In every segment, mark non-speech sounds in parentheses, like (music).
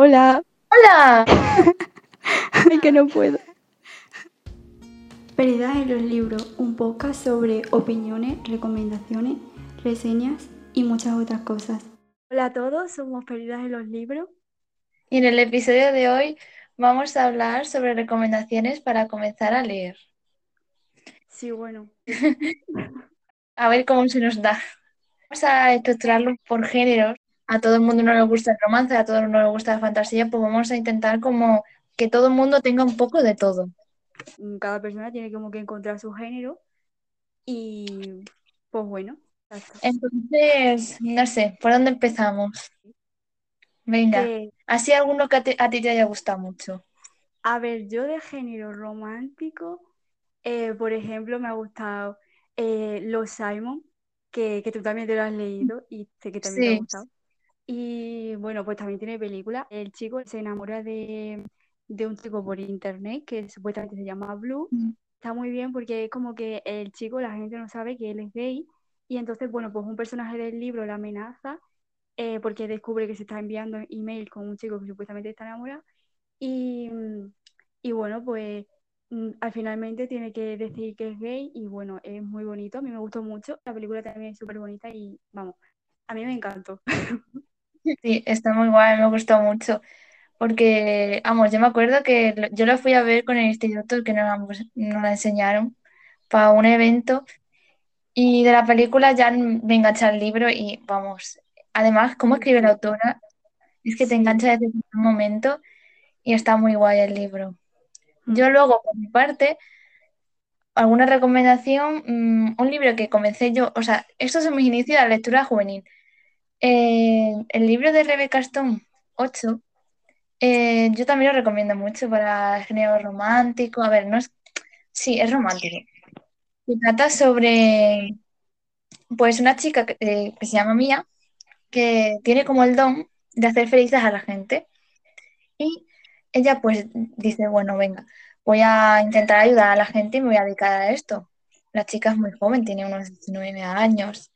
Hola. ¡Hola! (laughs) Ay, que no puedo. Pérdidas en los libros, un podcast sobre opiniones, recomendaciones, reseñas y muchas otras cosas. Hola a todos, somos Perdidas en los libros. Y en el episodio de hoy vamos a hablar sobre recomendaciones para comenzar a leer. Sí, bueno. (laughs) A ver cómo se nos da. Vamos a estructurarlo por géneros. A todo el mundo no le gusta el romance, a todo el mundo no le gusta la fantasía, pues vamos a intentar como que todo el mundo tenga un poco de todo. Mm, Cada persona tiene como que encontrar su género y pues bueno. Entonces, no sé, ¿por dónde empezamos? Venga, Que, así alguno que a ti, a ti te haya gustado mucho. a ver, yo de género romántico, eh, por ejemplo, me ha gustado eh, Los Simon, que, que tú también te lo has leído y sé que también te ha Sí. gustado. Y bueno, pues también tiene película. El chico se enamora de, de un chico por internet que supuestamente se llama Blue. Mm. Está muy bien porque es como que el chico, la gente no sabe que él es gay. Y entonces, bueno, pues un personaje del libro la amenaza eh, porque descubre que se está enviando email con un chico que supuestamente está enamorado. Y, y bueno, pues mm, al finalmente tiene que decir que es gay y bueno, es muy bonito. A mí me gustó mucho. La película también es súper bonita y vamos, a mí me encantó. (laughs) Sí, está muy guay, me gustó mucho. Porque, vamos, yo me acuerdo que lo- yo lo fui a ver con el instituto que nos, nos la enseñaron para un evento y de la película ya me enganché al libro y, vamos, además, cómo escribe la autora, es que te Sí. engancha desde un momento y está muy guay el libro. Mm. Yo luego, por mi parte, alguna recomendación, mm, un libro que comencé yo, o sea, estos son mis inicios de la lectura juvenil. Eh, el libro de Rebecca Stone, 8, eh, yo también lo recomiendo mucho para el género romántico. A ver, no es, sí, es romántico. Se trata sobre, pues, una chica que, eh, que se llama Mía, que tiene como el don de hacer felices a la gente. Y ella, pues, dice, bueno, venga, voy a intentar ayudar a la gente y me voy a dedicar a esto. La chica es muy joven, tiene unos 19 años,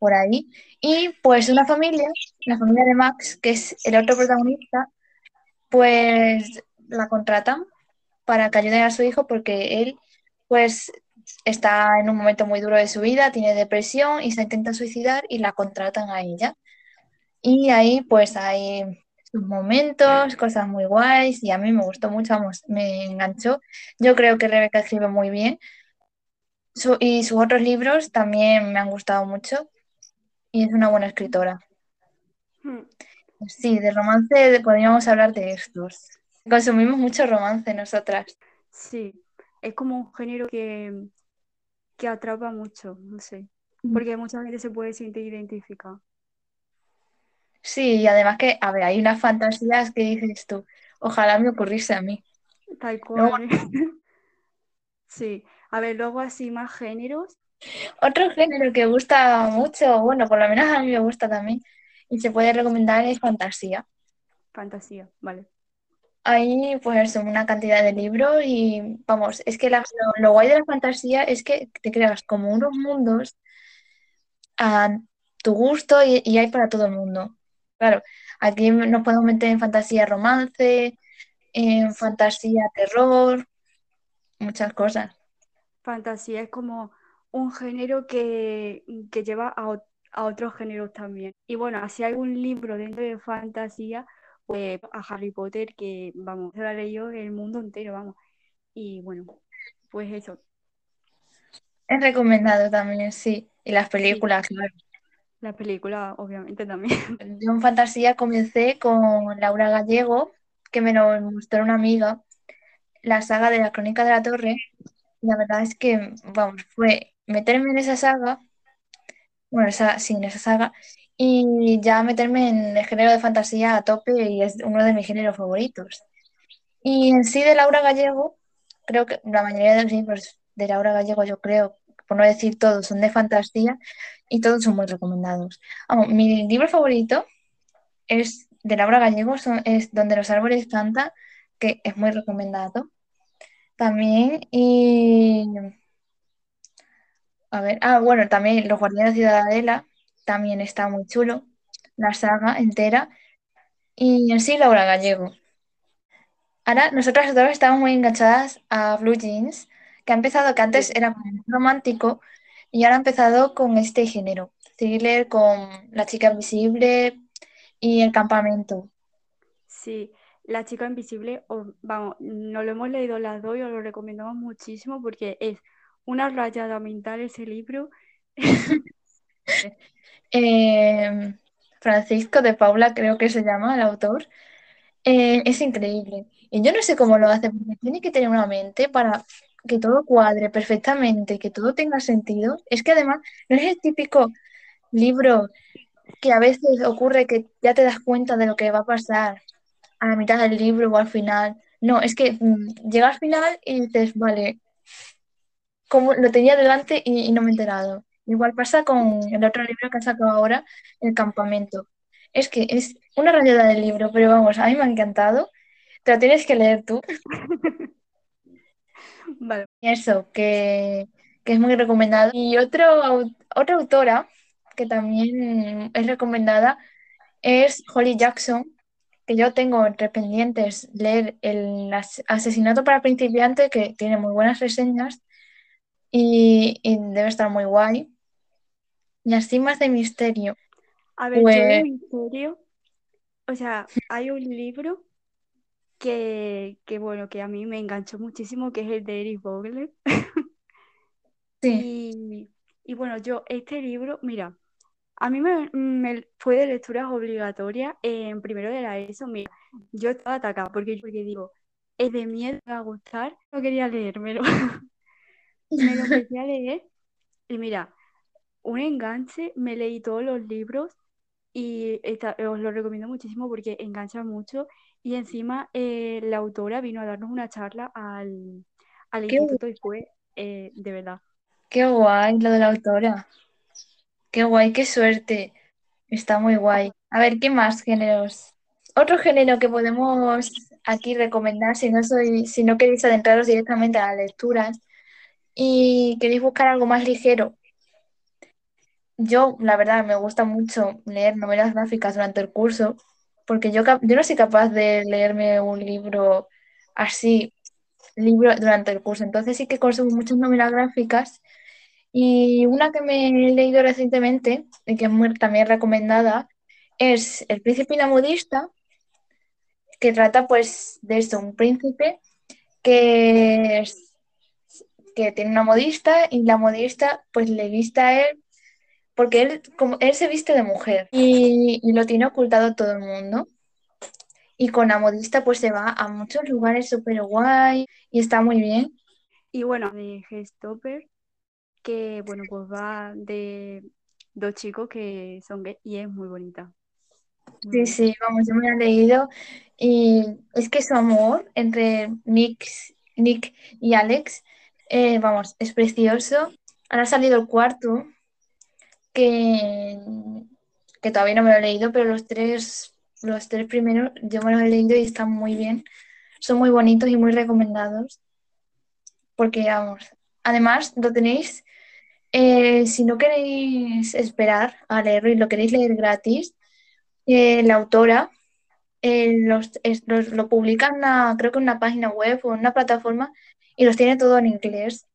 por ahí. Y, pues, una familia, la familia de Max, que es el otro protagonista, pues, la contratan para que ayude a su hijo porque él pues está en un momento muy duro de su vida, tiene depresión y se intenta suicidar y la contratan a ella. Y ahí pues hay sus momentos, cosas muy guays y a mí me gustó mucho, vamos, me enganchó. Yo creo que Rebeca escribe muy bien y sus otros libros también me han gustado mucho y es una buena escritora. Mm. Sí, de romance podríamos hablar de estos. Consumimos mucho romance nosotras. Sí, es como un género que, que atrapa mucho, no sé, porque mucha gente se puede sentir identificada. Sí, y además que, a ver, hay unas fantasías que dices tú, ojalá me ocurriese a mí. Tal Luego, cual. (laughs) Sí, a ver, luego así más géneros. Otro género que gusta mucho, bueno, por lo menos a mí me gusta también, y se puede recomendar es fantasía. Fantasía, vale. Hay pues una cantidad de libros y vamos, es que la- lo, lo guay de la fantasía es que te creas como unos mundos a tu gusto y, y hay para todo el mundo. Claro, aquí nos podemos meter en fantasía romance, en Sí, fantasía terror, muchas cosas. fantasía es como un género que, que lleva a, a otros géneros también. Y bueno, así algún libro dentro de fantasía, pues a Harry Potter, que vamos, se lo ha leído el mundo entero, vamos. Y bueno, pues eso, Es recomendado también, sí. Y las sí, películas, claro. la película obviamente también. (laughs) Yo en fantasía comencé con Laura Gallego, que me lo mostró una amiga, la saga de la Crónica de la Torre. La verdad es que, vamos, fue meterme en esa saga, bueno, esa, sí, en esa saga, y ya meterme en el género de fantasía a tope y es uno de mis géneros favoritos. Y en sí de Laura Gallego, creo que la mayoría de los libros de Laura Gallego, yo creo, por no decir todos, son de fantasía y todos son muy recomendados. Vamos, mi libro favorito es de Laura Gallego, son- es Donde los árboles cantan, que es muy recomendado también. Y a ver, ah, bueno, también Los Guardianes de Ciudadela también está muy chulo, la saga entera. y en sí Laura Gallego. Ahora, nosotras dos estamos muy enganchadas a Blue Jeans, que ha empezado, que antes era romántico, y ahora ha empezado con este género, thriller con La chica invisible y El campamento. Sí, La chica invisible, os- vamos, nos lo hemos leído las dos y os lo recomendamos muchísimo porque es una rayada mental ese libro. (laughs) Eh, Francisco de Paula, creo que se llama el autor, eh, es increíble. Y yo no sé cómo lo hace, porque tiene que tener una mente para que todo cuadre perfectamente, que todo tenga sentido. Es que además no es el típico libro que a veces ocurre que ya te das cuenta de lo que va a pasar a la mitad del libro o al final. No, es que mm, llega al final y dices, vale, como lo tenía delante y, y no me he enterado. Igual pasa con el otro libro que han sacado ahora, El campamento. Es que es una rayada del libro, pero vamos, a mí me ha encantado. Te lo tienes que leer tú. (laughs) Vale. Eso, que, que es muy recomendado. Y otro, otra autora que también es recomendada es Holly Jackson, que yo tengo entre pendientes leer el as- Asesinato para principiantes, que tiene muy buenas reseñas y, y debe estar muy guay. Y así más de misterio. A ver, yo de Pues misterio, o sea, hay un libro que, que, bueno, que a mí me enganchó muchísimo, que es el de Eric Vogler. (laughs) sí, Y, y bueno, yo este libro, mira, a mí me, me fue de lecturas obligatorias en primero de la ESO. Mira, yo estaba atacada porque, porque digo, es de miedo, me va a gustar, no quería leérmelo. (laughs) Me lo empecé a leer y mira, un enganche, me leí todos los libros y esta- os lo recomiendo muchísimo porque engancha mucho y encima eh, la autora vino a darnos una charla al, al qué, instituto y fue eh, de verdad. qué guay lo de la autora. Qué guay, qué suerte. Está muy guay. A ver, ¿qué más géneros? Otro género que podemos aquí recomendar si no soy, si no queréis adentraros directamente a las lecturas y queréis buscar algo más ligero. Yo, la verdad, me gusta mucho leer novelas gráficas durante el curso, porque yo, yo no soy capaz de leerme un libro así, libro durante el curso. Entonces sí que consumo muchas novelas gráficas y una que me he leído recientemente y que es también recomendada es El príncipe modista, que trata pues de esto, un príncipe que, que tiene una modista y la modista pues le viste a él porque él, como, él se viste de mujer y, y lo tiene ocultado todo el mundo. Y con la modista pues se va a muchos lugares súper guay y está muy bien. Y bueno, de Gestopper, que bueno, pues va de dos chicos que son gay y es muy bonita. Sí, sí, vamos, yo me la he leído y es que su amor entre Nick, Nick y Alex, eh, vamos, es precioso. Ahora ha salido el cuarto, que, que todavía no me lo he leído, pero los tres, los tres primeros yo me los he leído y están muy bien. Son muy bonitos y muy recomendados, porque vamos, además lo tenéis, eh, si no queréis esperar a leerlo y lo queréis leer gratis, eh, la autora eh, los, es- lo publican creo que en una página web o en una plataforma y los tiene todo en inglés.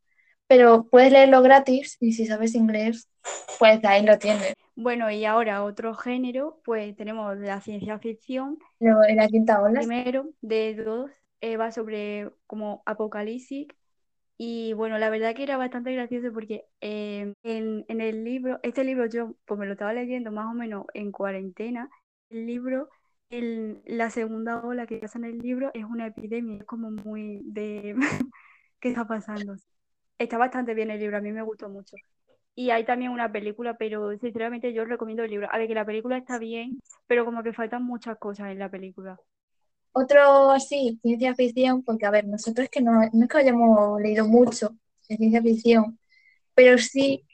Pero puedes leerlo gratis y si sabes inglés, pues ahí lo tienes. Bueno, y ahora otro género, pues tenemos la ciencia ficción. Luego, en la quinta ola, Primero de dos eh, va sobre como apocalipsis y bueno, la verdad que era bastante gracioso porque eh, en, en el libro, este libro yo pues me lo estaba leyendo más o menos en cuarentena. El libro, el- la segunda ola que pasa en el libro es una epidemia, es como muy de (laughs) ¿qué está pasando? Está bastante bien el libro, a mí me gustó mucho. Y hay también una película, pero sinceramente yo recomiendo el libro. A ver, que la película está bien, pero como que faltan muchas cosas en la película. otro así, ciencia ficción, porque a ver, nosotros que no, no es que hayamos leído mucho de ciencia ficción, pero sí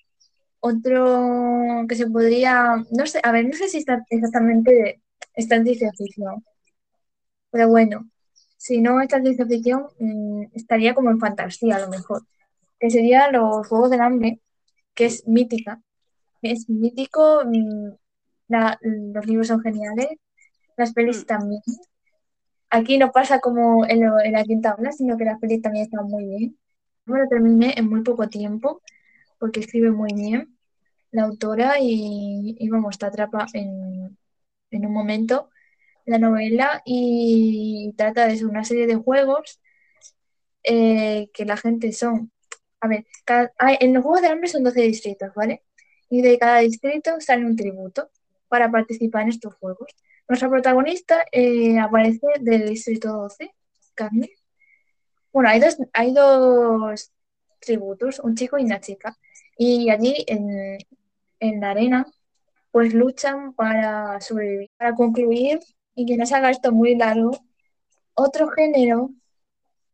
otro que se podría, no sé, a ver, no sé si está exactamente está en ciencia ficción, pero bueno, si no está en ciencia ficción, mm, estaría como en fantasía a lo mejor, que sería los Juegos del Hambre, que es mítica, es mítico, mm, la- los libros son geniales Las pelis Mm. también. Aquí no pasa como en, lo- en la quinta ola, sino que las pelis también están muy bien. Yo lo terminé en muy poco tiempo, porque escribe muy bien la autora y, y vamos, te atrapa en, en un momento la novela y trata de una serie de juegos eh, que la gente son, a ver, en los Juegos del Hambre son 12 distritos, ¿vale? Y de cada distrito sale un tributo para participar en estos juegos. Nuestra protagonista eh, aparece del distrito 12, Carmen. Bueno, hay dos, hay dos tributos, un chico y una chica. Y allí en, en la arena, pues luchan para sobrevivir. Para concluir, y que no se haga esto muy largo, otro género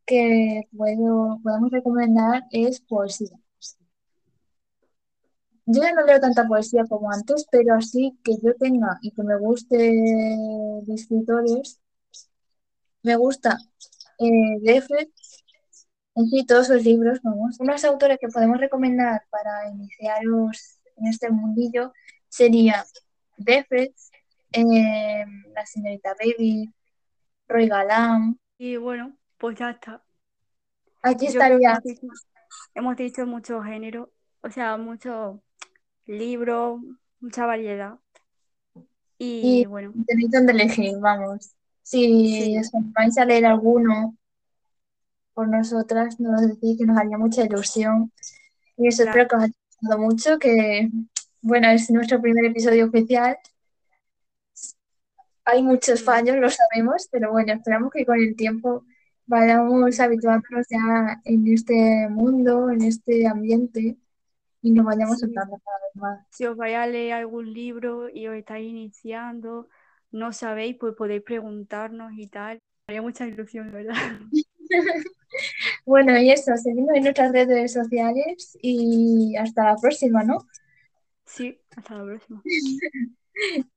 que puedo, podemos recomendar es poesía. Yo ya no leo tanta poesía como antes, pero así que yo tenga y que me guste de escritores, me gusta eh, Defred, en sí, todos sus libros, vamos. Unos autores que podemos recomendar para iniciaros en este mundillo sería Defred, eh, la señorita Baby, Roy Galán. Y bueno, pues ya está. Aquí estaría hemos dicho, hemos dicho muchos géneros, o sea, muchos libros, mucha variedad. Y Y bueno, tenéis donde elegir, vamos. Si Sí. os animáis a leer alguno por nosotras, nos decís que nos haría mucha ilusión. Y eso, Claro. espero que os haya gustado mucho, que bueno, es nuestro primer episodio oficial. Hay muchos fallos, lo sabemos, pero bueno, esperamos que con el tiempo vayamos habituándonos ya en este mundo, en este ambiente y nos vayamos Sí. soltando cada vez más. si os vais a leer algún libro y os estáis iniciando, no sabéis, pues podéis preguntarnos y tal. Haría mucha ilusión, ¿verdad? (laughs) Bueno, y eso, seguimos en nuestras redes sociales y hasta la próxima, ¿no? Sí, hasta la próxima. (laughs)